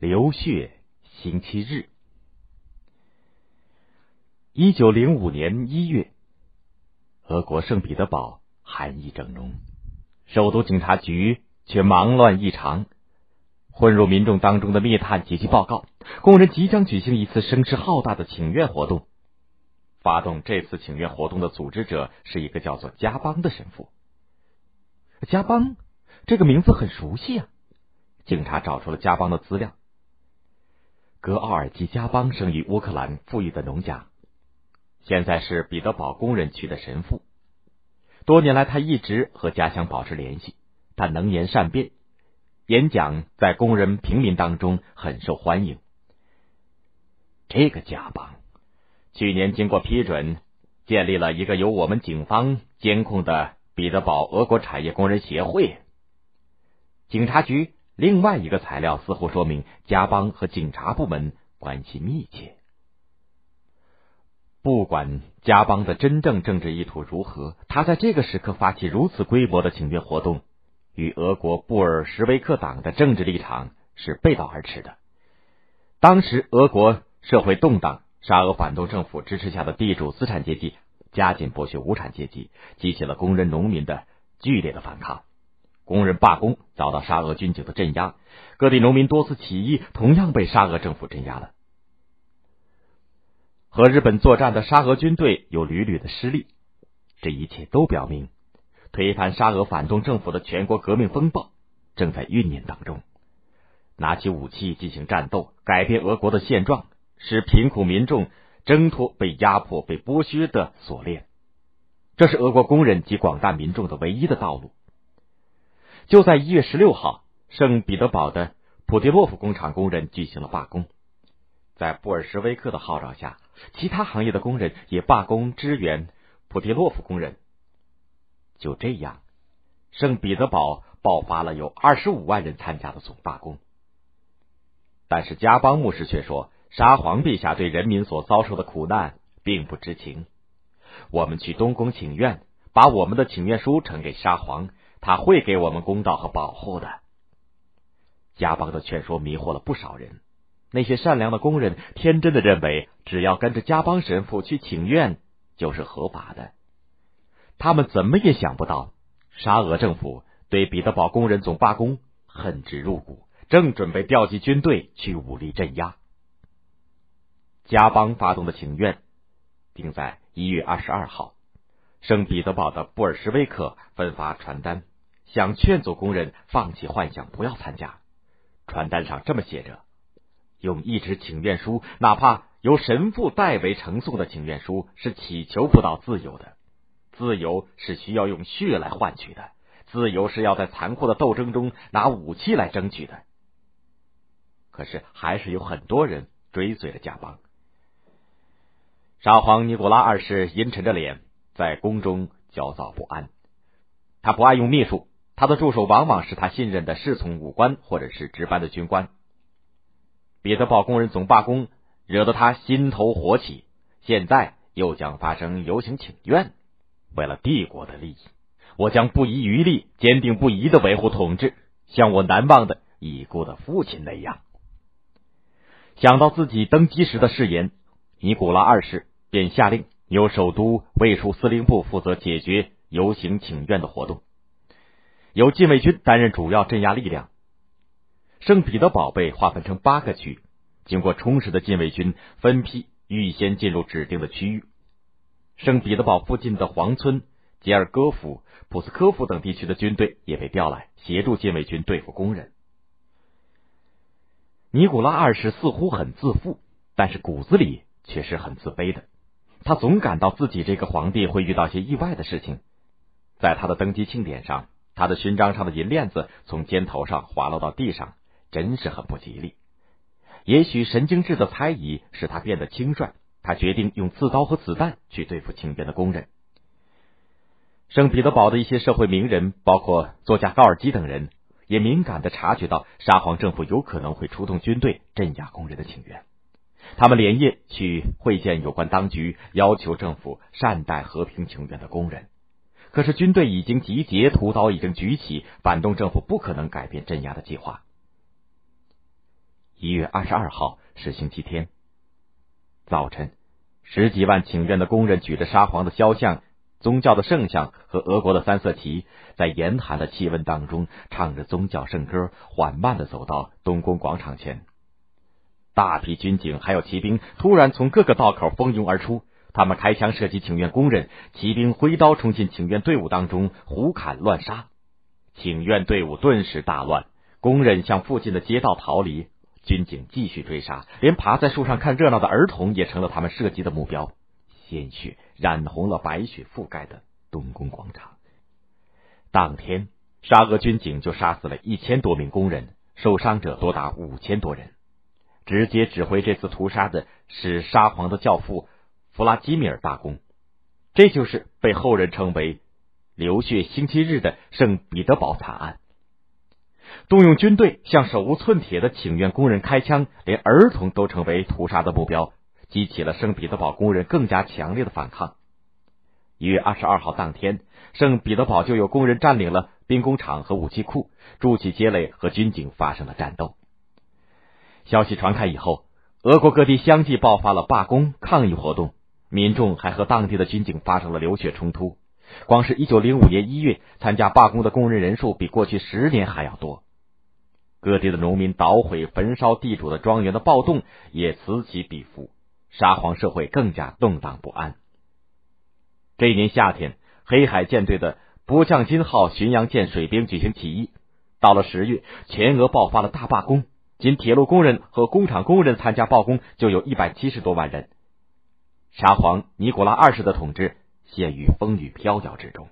流血星期日，一九零五年一月，俄国圣彼得堡寒意正浓，首都警察局却忙乱异常。混入民众当中的密探紧急报告：工人即将举行一次声势浩大的请愿活动。发动这次请愿活动的组织者是一个叫做加邦的神父。加邦这个名字很熟悉啊！警察找出了加邦的资料。格奥尔基·加邦生于乌克兰富裕的农家，现在是彼得堡工人区的神父。多年来，他一直和家乡保持联系。他能言善辩，演讲在工人平民当中很受欢迎。这个加邦去年经过批准，建立了一个由我们警方监控的彼得堡俄国产业工人协会。警察局。另外一个材料似乎说明，加邦和警察部门关系密切。不管加邦的真正政治意图如何，他在这个时刻发起如此规模的请愿活动，与俄国布尔什维克党的政治立场是背道而驰的。当时俄国社会动荡，沙俄反动政府支持下的地主资产阶级加紧剥削无产阶级，激起了工人农民的剧烈的反抗。工人罢工遭到沙俄军警的镇压，各地农民多次起义，同样被沙俄政府镇压了。和日本作战的沙俄军队有屡屡的失利，这一切都表明，推翻沙俄反动政府的全国革命风暴正在酝酿当中。拿起武器进行战斗，改变俄国的现状，使贫苦民众挣脱被压迫、被剥削的锁链，这是俄国工人及广大民众的唯一的道路。就在一月十六号，圣彼得堡的普迪洛夫工厂工人举行了罢工。在布尔什维克的号召下，其他行业的工人也罢工支援普迪洛夫工人。就这样，圣彼得堡爆发了有二十五万人参加的总罢工。但是加邦牧师却说，沙皇陛下对人民所遭受的苦难并不知情。我们去东宫请愿，把我们的请愿书呈给沙皇。他会给我们公道和保护的。加邦的劝说迷惑了不少人。那些善良的工人天真的认为，只要跟着加邦神父去请愿就是合法的。他们怎么也想不到，沙俄政府对彼得堡工人总罢工恨之入骨，正准备调集军队去武力镇压。加邦发动的请愿定在一月二十二号。圣彼得堡的布尔什维克分发传单。想劝阻工人放弃幻想，不要参加。传单上这么写着：“用一纸请愿书，哪怕由神父代为呈送的请愿书，是祈求不到自由的。自由是需要用血来换取的，自由是要在残酷的斗争中拿武器来争取的。”可是，还是有很多人追随了加邦。沙皇尼古拉二世阴沉着脸在宫中焦躁不安，他不爱用秘书。他的助手往往是他信任的侍从武官或者是值班的军官。彼得堡工人总罢工惹得他心头火起，现在又将发生游行请愿。为了帝国的利益，我将不遗余力、坚定不移的维护统治，像我难忘的已故的父亲那样。想到自己登基时的誓言，尼古拉二世便下令由首都卫戍司令部负责解决游行请愿的活动。由禁卫军担任主要镇压力量。圣彼得堡被划分成八个区，经过充实的禁卫军分批预先进入指定的区域。圣彼得堡附近的黄村、杰尔戈夫、普斯科夫等地区的军队也被调来协助禁卫军对付工人。尼古拉二世似乎很自负，但是骨子里却是很自卑的。他总感到自己这个皇帝会遇到些意外的事情。在他的登基庆典上。他的勋章上的银链子从肩头上滑落到地上，真是很不吉利。也许神经质的猜疑使他变得轻率，他决定用刺刀和子弹去对付请愿的工人。圣彼得堡的一些社会名人，包括作家高尔基等人，也敏感的察觉到沙皇政府有可能会出动军队镇压工人的请愿。他们连夜去会见有关当局，要求政府善待和平请愿的工人。可是军队已经集结，屠刀已经举起，反动政府不可能改变镇压的计划。一月二十二号是星期天。早晨，十几万请愿的工人举着沙皇的肖像、宗教的圣像和俄国的三色旗，在严寒的气温当中，唱着宗教圣歌，缓慢的走到东宫广场前。大批军警还有骑兵突然从各个道口蜂拥而出，他们开枪射击请愿工人，骑兵挥刀冲进请愿队伍当中，胡砍乱杀，请愿队伍顿时大乱，工人向附近的街道逃离。军警继续追杀，连爬在树上看热闹的儿童也成了他们射击的目标。鲜血染红了白雪覆盖的东宫广场。当天，沙俄军警就杀死了一千多名工人，受伤者多达五千多人。直接指挥这次屠杀的是沙皇的教父弗拉基米尔大公，这就是被后人称为“流血星期日”的圣彼得堡惨案。动用军队向手无寸铁的请愿工人开枪，连儿童都成为屠杀的目标，激起了圣彼得堡工人更加强烈的反抗。一月二十二号当天，圣彼得堡就有工人占领了兵工厂和武器库，筑起街垒和军警发生了战斗。消息传开以后，俄国各地相继爆发了罢工抗议活动，民众还和当地的军警发生了流血冲突。光是一九零五年一月，参加罢工的工人人数比过去十年还要多。各地的农民捣毁、焚烧地主的庄园的暴动也此起彼伏，沙皇社会更加动荡不安。这一年夏天，黑海舰队的波将金号巡洋舰水兵举行起义。到了十月，全俄爆发了大罢工，仅铁路工人和工厂工人参加罢工就有一百七十多万人。沙皇尼古拉二世的统治。陷于风雨飘摇之中。